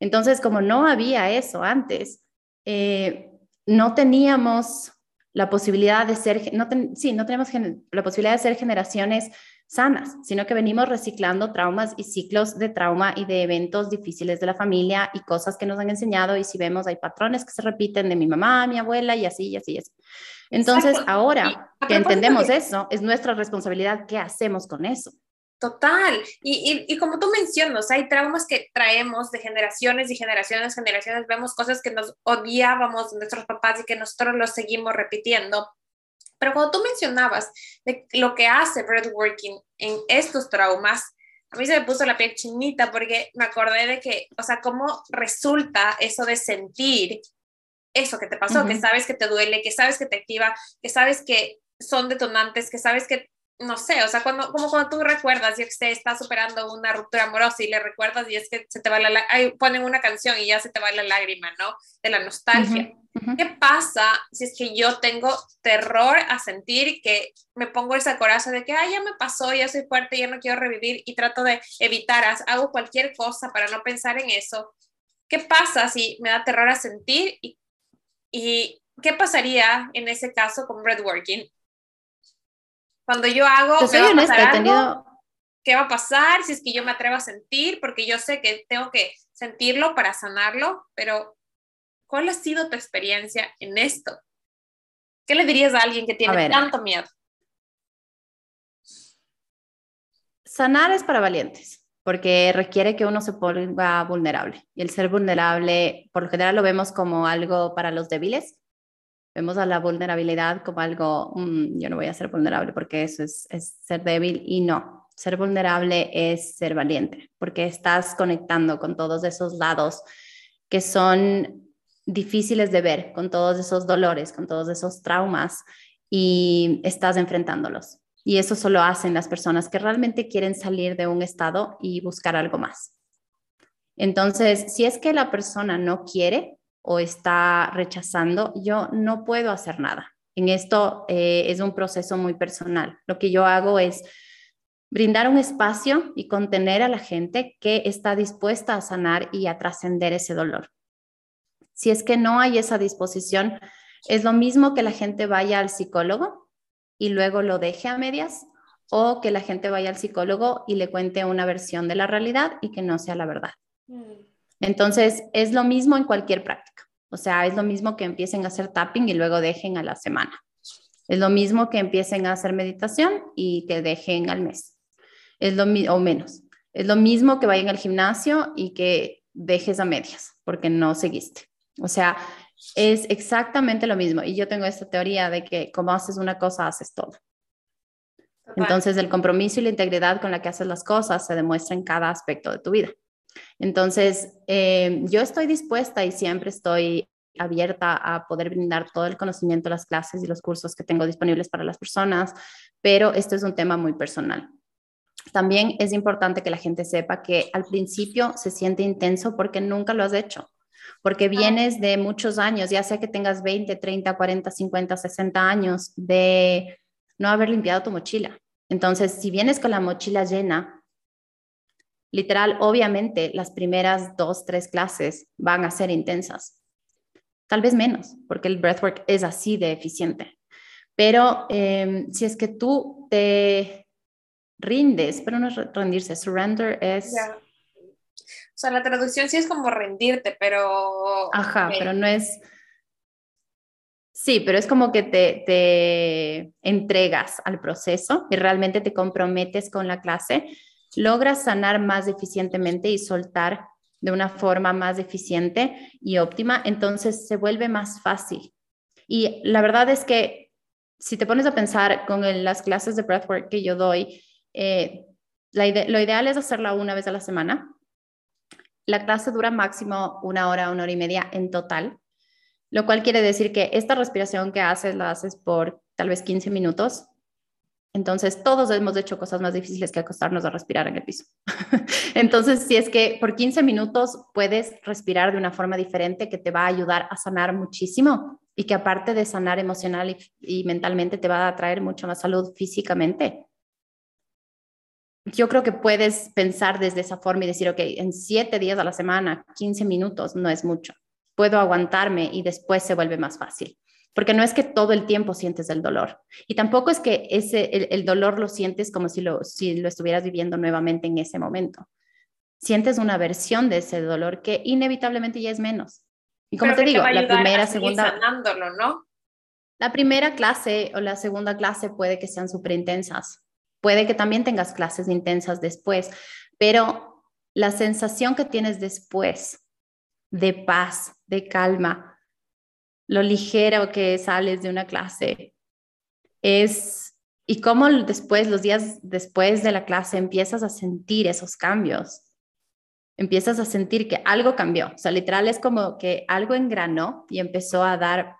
Entonces, como no había eso antes, eh, no teníamos la posibilidad de ser, no sí, no tenemos la posibilidad de ser generaciones sanas, sino que venimos reciclando traumas y ciclos de trauma y de eventos difíciles de la familia y cosas que nos han enseñado y si vemos hay patrones que se repiten de mi mamá, mi abuela y así y así y así. Entonces, ahora que entendemos eso, es nuestra responsabilidad qué hacemos con eso. Total. Y, y, como tú mencionas, hay traumas que traemos de generaciones y generaciones, generaciones. Vemos cosas que nos odiábamos de nuestros papás y que nosotros los seguimos repitiendo. Pero cuando tú mencionabas de lo que hace breathworking en estos traumas, a mí se me puso la piel chinita porque me acordé de que, o sea, cómo resulta eso de sentir eso que te pasó, que sabes que te duele, que sabes que te activa, que sabes que son detonantes, que sabes que no sé, o sea, cuando, como cuando tú recuerdas, y usted está superando una ruptura amorosa y le recuerdas y es que se te va la, ahí ponen una canción y ya se te va la lágrima, ¿no? De la nostalgia. ¿Qué pasa si es que yo tengo terror a sentir que me pongo esa coraza de que, ay, ya me pasó, ya soy fuerte, ya no quiero revivir y trato de evitar, hago cualquier cosa para no pensar en eso? ¿Qué pasa si me da terror a sentir y, y qué pasaría en ese caso con breadworking? Cuando yo hago, ¿qué va, ¿qué va a pasar? Si es que yo me atrevo a sentir, porque yo sé que tengo que sentirlo para sanarlo, pero ¿cuál ha sido tu experiencia en esto? ¿Qué le dirías a alguien que tiene tanto miedo? Sanar es para valientes, porque requiere que uno se ponga vulnerable. Y el ser vulnerable, por lo general, lo vemos como algo para los débiles, Vemos a la vulnerabilidad como algo, mm, yo no voy a ser vulnerable porque eso es, es ser débil y no, ser vulnerable es ser valiente porque estás conectando con todos esos lados que son difíciles de ver, con todos esos dolores, con todos esos traumas y estás enfrentándolos. Y eso solo hacen las personas que realmente quieren salir de un estado y buscar algo más. Entonces, si es que la persona no quiere, o está rechazando, yo no puedo hacer nada. En esto eh, es un proceso muy personal. Lo que yo hago es brindar un espacio y contener a la gente que está dispuesta a sanar y a trascender ese dolor. Si es que no hay esa disposición, es lo mismo que la gente vaya al psicólogo y luego lo deje a medias o que la gente vaya al psicólogo y le cuente una versión de la realidad y que no sea la verdad. Mm. Entonces, es lo mismo en cualquier práctica. O sea, es lo mismo que empiecen a hacer tapping y luego dejen a la semana. Es lo mismo que empiecen a hacer meditación y que dejen al mes. Es lo o menos. Es lo mismo que vayan al gimnasio y que dejes a medias porque no seguiste. O sea, es exactamente lo mismo. Y yo tengo esta teoría de que como haces una cosa, haces todo. Entonces, el compromiso y la integridad con la que haces las cosas se demuestra en cada aspecto de tu vida. Entonces, eh, yo estoy dispuesta y siempre estoy abierta a poder brindar todo el conocimiento, las clases y los cursos que tengo disponibles para las personas, pero esto es un tema muy personal. También es importante que la gente sepa que al principio se siente intenso porque nunca lo has hecho, porque vienes de muchos años, ya sea que tengas 20, 30, 40, 50, 60 años de no haber limpiado tu mochila. Entonces, si vienes con la mochila llena, Literal, obviamente las primeras dos, tres clases van a ser intensas. tal vez menos, porque el breathwork es así de eficiente. Pero em, si es que tú te rindes, pero no es rendirse, surrender es... O sea, la traducción sí es como rendirte, pero... Ajá, pero no es... Sí, pero es como que te, te entregas al proceso y realmente te comprometes con la clase, logras sanar más eficientemente y soltar de una forma más eficiente y óptima, entonces se vuelve más fácil. Y la verdad es que si te pones a pensar con las clases de breathwork que yo doy, eh, lo ideal es hacerla una vez a la semana. La clase dura máximo una hora, una hora y media en total, lo cual quiere decir que esta respiración que haces la haces por tal vez 15 minutos. Entonces, todos hemos hecho cosas más difíciles que acostarnos a respirar en el piso. Entonces, si es que por 15 minutos puedes respirar de una forma diferente que te va a ayudar a sanar muchísimo y que aparte de sanar emocional y, mentalmente te va a traer mucho más salud físicamente, yo creo que puedes pensar desde esa forma y decir, ok, en siete días a la semana, 15 minutos no es mucho. Puedo aguantarme y después se vuelve más fácil. Porque no es que todo el tiempo sientes el dolor. Y tampoco es que ese, el, dolor lo sientes como si lo, si lo estuvieras viviendo nuevamente en ese momento. Sientes una versión de ese dolor que inevitablemente ya es menos. Y como te digo, la primera, segunda... ¿no? La primera clase o la segunda clase puede que sean súper intensas Puede que también tengas clases intensas después, pero la sensación que tienes después de paz, de calma, lo ligero que sales de una clase, es, y cómo después, los días después de la clase, empiezas a sentir esos cambios. Empiezas a sentir que algo cambió. O sea, literal es como que algo engranó y empezó a dar,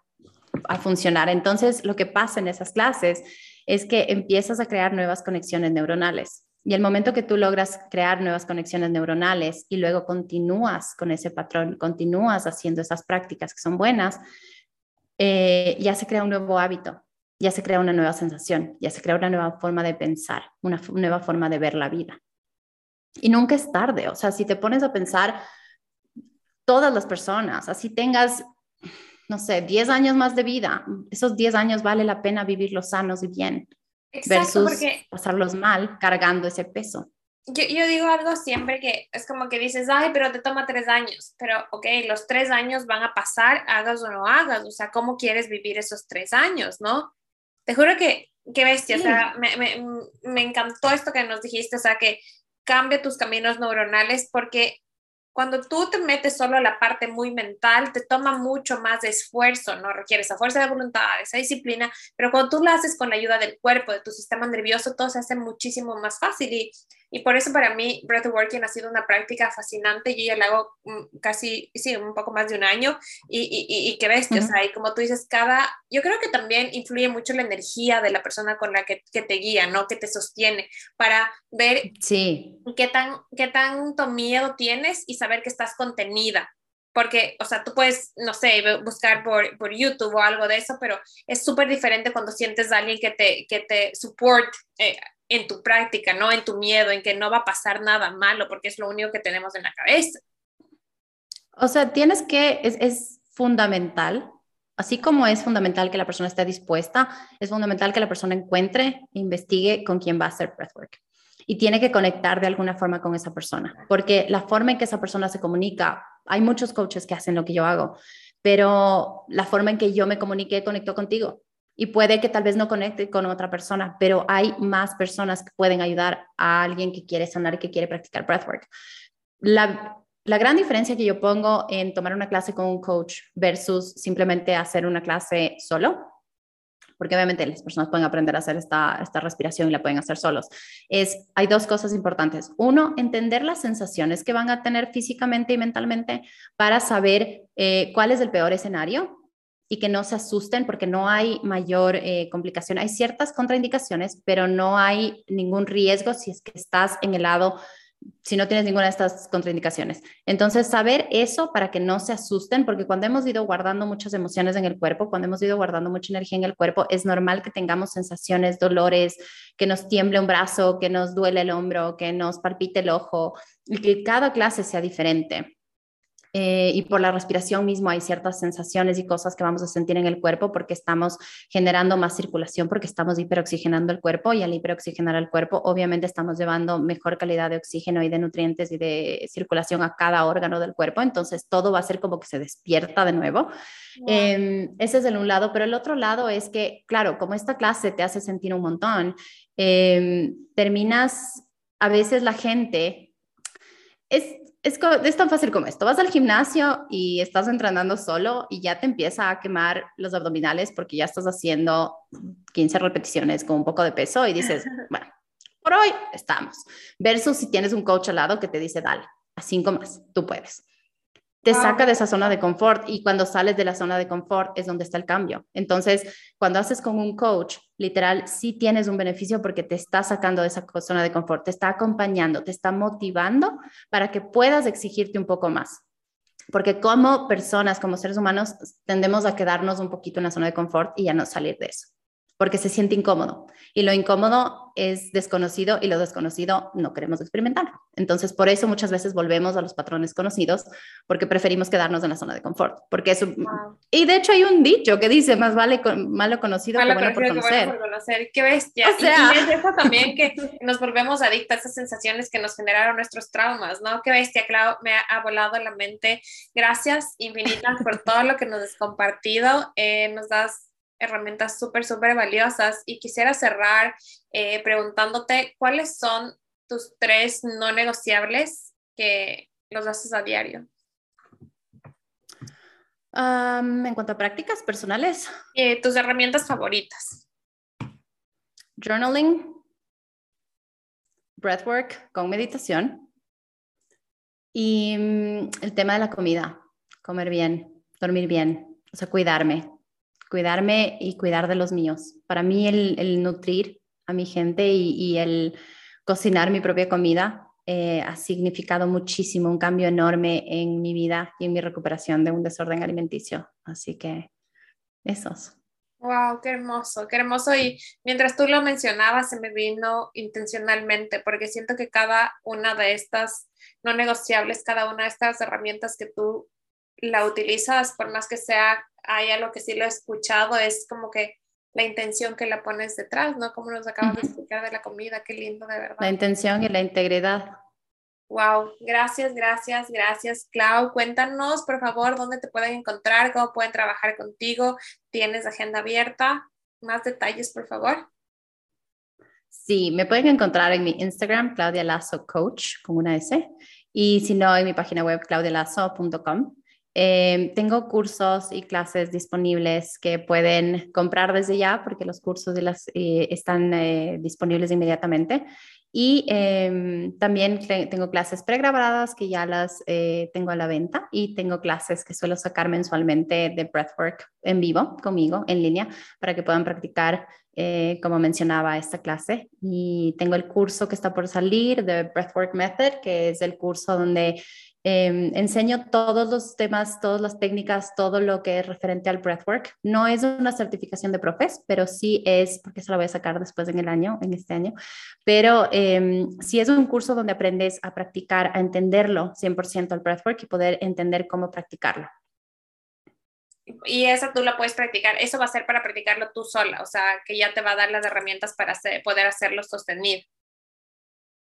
a funcionar. Entonces, lo que pasa en esas clases es que empiezas a crear nuevas conexiones neuronales. Y el momento que tú logras crear nuevas conexiones neuronales y luego continúas con ese patrón, continúas haciendo esas prácticas que son buenas, eh, ya se crea un nuevo hábito, ya se crea una nueva sensación, ya se crea una nueva forma de pensar, una nueva forma de ver la vida. Y nunca es tarde, o sea, si te pones a pensar, todas las personas, así tengas no sé, 10 años más de vida, esos 10 años vale la pena vivirlos sanos y bien, versus pasarlos mal cargando ese peso. Yo, yo, digo algo siempre que es como que dices, ay, pero te toma tres años, pero ok, los tres años van a pasar, hagas o no hagas, o sea, ¿cómo quieres vivir esos tres años, no? Te juro que, qué bestia, o sea, me, me, me encantó esto que nos dijiste, o sea, que cambia tus caminos neuronales porque cuando tú te metes solo a la parte muy mental, te toma mucho más esfuerzo, no requiere esa fuerza de voluntad, esa disciplina, pero cuando tú lo haces con la ayuda del cuerpo, de tu sistema nervioso, todo se hace muchísimo más fácil y y por eso para mí breathworking ha sido una práctica fascinante. Yo ya la hago mm, casi, sí, un poco más de un año y, y, y qué bestia. O sea, y como tú dices, cada, yo creo que también influye mucho la energía de la persona con la que, que te guía, ¿no? Que te sostiene para ver sí. qué, tan, qué tanto miedo tienes y saber que estás contenida porque, o sea, tú puedes, no sé, buscar por, por YouTube o algo de eso, pero es súper diferente cuando sientes a alguien que te, que te support eh, en tu práctica, no en tu miedo, en que no va a pasar nada malo, porque es lo único que tenemos en la cabeza. O sea, tienes que, es, fundamental, así como es fundamental que la persona esté dispuesta, es fundamental que la persona encuentre e investigue con quién va a hacer breathwork. Y tiene que conectar de alguna forma con esa persona, porque la forma en que esa persona se comunica, hay muchos coaches que hacen lo que yo hago, pero la forma en que yo me comuniqué conectó contigo y puede que tal vez no conecte con otra persona, pero hay más personas que pueden ayudar a alguien que quiere sanar que quiere practicar breathwork. La, la gran diferencia que yo pongo en tomar una clase con un coach versus simplemente hacer una clase solo, porque obviamente las personas pueden aprender a hacer esta, esta respiración y la pueden hacer solos, es, hay dos cosas importantes. Uno, entender las sensaciones que van a tener físicamente y mentalmente para saber eh, cuál es el peor escenario y que no se asusten porque no hay mayor eh, complicación. Hay ciertas contraindicaciones, pero no hay ningún riesgo si es que estás en el lado, si no tienes ninguna de estas contraindicaciones. Entonces, saber eso para que no se asusten, porque cuando hemos ido guardando muchas emociones en el cuerpo, cuando hemos ido guardando mucha energía en el cuerpo, es normal que tengamos sensaciones, dolores, que nos tiemble un brazo, que nos duele el hombro, que nos palpite el ojo, y que cada clase sea diferente. Eh, y por la respiración mismo hay ciertas sensaciones y cosas que vamos a sentir en el cuerpo porque estamos generando más circulación, porque estamos hiperoxigenando el cuerpo y al hiperoxigenar el cuerpo, obviamente estamos llevando mejor calidad de oxígeno y de nutrientes y de circulación a cada órgano del cuerpo. Entonces todo va a ser como que se despierta de nuevo. Em, ese es el un lado, pero el otro lado es que, claro, como esta clase te hace sentir un montón, em, terminas, a veces la gente es, es, tan fácil como esto. Vas al gimnasio y estás entrenando solo y ya te empieza a quemar los abdominales porque ya estás haciendo 15 repeticiones con un poco de peso y dices, bueno, por hoy estamos. Versus si tienes un coach al lado que te dice, dale, a cinco más, tú puedes te saca de esa zona de confort y cuando sales de la zona de confort es donde está el cambio. Entonces, cuando haces con un coach, literal, sí tienes un beneficio porque te está sacando de esa zona de confort, te está acompañando, te está motivando para que puedas exigirte un poco más. Porque como personas, como seres humanos, tendemos a quedarnos un poquito en la zona de confort y ya no salir de eso porque se siente incómodo. Y lo incómodo es desconocido y lo desconocido no queremos experimentar. Entonces, por eso muchas veces volvemos a los patrones conocidos, porque preferimos quedarnos en la zona de confort. Porque eso, Y de hecho hay un dicho que dice, más vale malo conocido que bueno por conocer. por conocer. Qué bestia. O sea... Y, es eso también que nos volvemos adictas a esas sensaciones que nos generaron nuestros traumas, ¿no? Qué bestia, Clau, me ha, volado la mente. Gracias infinitas por todo lo que nos has compartido. Eh, nos das herramientas súper, súper valiosas y quisiera cerrar eh, preguntándote cuáles son tus tres no negociables que los haces a diario. en cuanto a prácticas personales. Eh, tus herramientas favoritas. Journaling, breathwork con meditación y mm, el tema de la comida, comer bien, dormir bien, o sea, cuidarme cuidarme y cuidar de los míos. Para mí el, nutrir a mi gente y, el cocinar mi propia comida eh, ha significado muchísimo, un cambio enorme en mi vida y en mi recuperación de un desorden alimenticio. Así que esos. Wow, qué hermoso, qué hermoso. Y mientras tú lo mencionabas, se me vino intencionalmente, porque siento que cada una de estas no negociables, cada una de estas herramientas que tú la utilizas, por más que sea hay algo que sí lo he escuchado, es como que la intención que la pones detrás, ¿no? Como nos acabas de explicar de la comida, qué lindo, de verdad. La intención y la integridad. Wow, gracias, gracias, gracias, Clau. Cuéntanos, por favor, dónde te pueden encontrar, cómo pueden trabajar contigo. ¿Tienes agenda abierta? Más detalles, por favor. Sí, me pueden encontrar en mi Instagram, Claudia Lazo Coach, con una S, y si no, en mi página web, claudialazo.com. Em, tengo cursos y clases disponibles que pueden comprar desde ya porque los cursos las, eh, están eh, disponibles inmediatamente. Y em, también tengo clases pregrabadas que ya las eh, tengo a la venta y tengo clases que suelo sacar mensualmente de breathwork en vivo conmigo, en línea, para que puedan practicar, como mencionaba, esta clase. Y tengo el curso que está por salir de Breathwork Method, que es el curso donde Em, enseño todos los temas, todas las técnicas, todo lo que es referente al breathwork. No es una certificación de profes, pero sí es, porque se la voy a sacar después en el año, en este año, pero eh, sí es un curso donde aprendes a practicar, a entenderlo 100% al breathwork y poder entender cómo practicarlo. Y esa tú la puedes practicar, eso va a ser para practicarlo tú sola, o sea, que ya te va a dar las herramientas para poder hacerlo sostenido.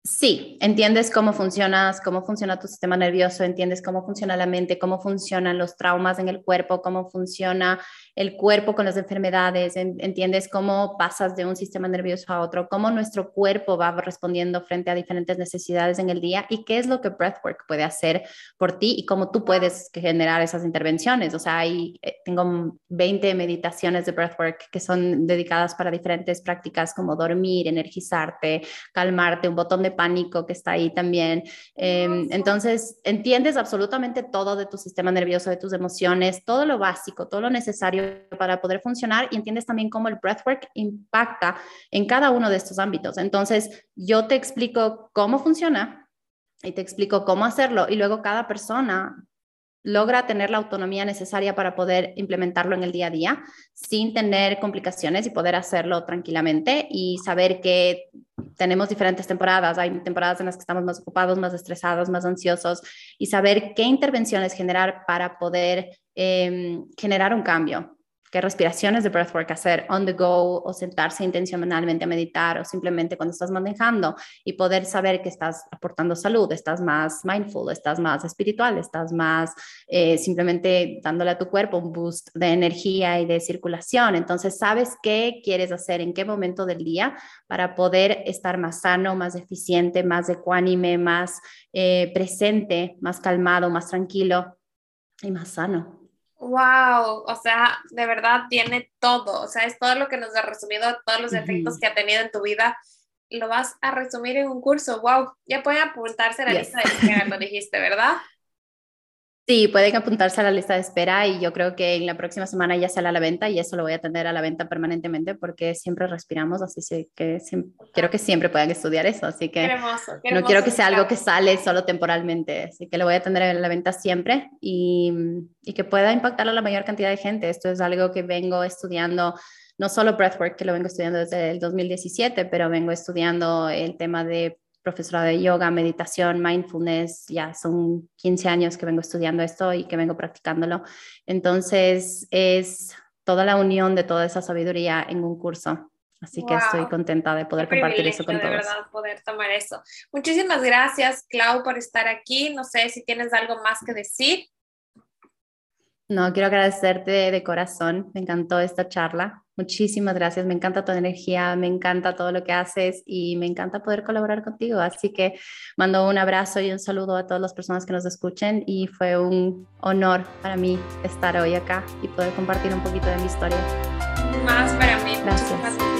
Sí, entiendes cómo funcionas, cómo funciona tu sistema nervioso, entiendes cómo funciona la mente, cómo funcionan los traumas en el cuerpo, cómo funciona el cuerpo con las enfermedades, entiendes cómo pasas de un sistema nervioso a otro, cómo nuestro cuerpo va respondiendo frente a diferentes necesidades en el día y qué es lo que breathwork puede hacer por ti y cómo tú puedes generar esas intervenciones. O sea, hay, eh, tengo 20 meditaciones de breathwork que son dedicadas para diferentes prácticas como dormir, energizarte, calmarte, un botón de pánico que está ahí también. Em, entonces, entiendes absolutamente todo de tu sistema nervioso, de tus emociones, todo lo básico, todo lo necesario para poder funcionar y entiendes también cómo el breathwork impacta en cada uno de estos ámbitos. Entonces, yo te explico cómo funciona y te explico cómo hacerlo y luego cada persona logra tener la autonomía necesaria para poder implementarlo en el día a día sin tener complicaciones y poder hacerlo tranquilamente y saber que tenemos diferentes temporadas. Hay temporadas en las que estamos más ocupados, más estresados, más ansiosos y saber qué intervenciones generar para poder em, generar un cambio qué respiraciones de breathwork hacer on the go o sentarse intencionalmente a meditar o simplemente cuando estás manejando y poder saber que estás aportando salud, estás más mindful, estás más espiritual, estás más eh, simplemente dándole a tu cuerpo un boost de energía y de circulación. Entonces, sabes qué quieres hacer en qué momento del día para poder estar más sano, más eficiente, más ecuánime, más eh, presente, más calmado, más tranquilo y más sano. Wow, o sea, de verdad tiene todo, o sea, es todo lo que nos ha resumido, todos los efectos que ha tenido en tu vida, lo vas a resumir en un curso, wow, ya pueden apuntarse a la lista de espera, lo dijiste, ¿verdad? Sí, pueden apuntarse a la lista de espera y yo creo que en la próxima semana ya sale a la venta y eso lo voy a tener a la venta permanentemente porque siempre respiramos, así que quiero que siempre puedan estudiar eso, así que no quiero que sea algo que sale solo temporalmente, así que lo voy a tener a la venta siempre y, y que pueda impactar a la mayor cantidad de gente. Esto es algo que vengo estudiando no solo breathwork, que lo vengo estudiando desde el 2017, pero vengo estudiando el tema de profesora de yoga, meditación, mindfulness, ya son 15 años que vengo estudiando esto y que vengo practicándolo. Entonces es toda la unión de toda esa sabiduría en un curso. Así que estoy contenta de poder compartir eso con de todos. De verdad, poder tomar eso. Muchísimas gracias, Clau, por estar aquí. No sé si tienes algo más que decir. No, quiero agradecerte de corazón. Me encantó esta charla. Muchísimas gracias, me encanta tu energía, me encanta todo lo que haces y me encanta poder colaborar contigo. Así que mando un abrazo y un saludo a todas las personas que nos escuchen y fue un honor para mí estar hoy acá y poder compartir un poquito de mi historia. Más para mí. Gracias.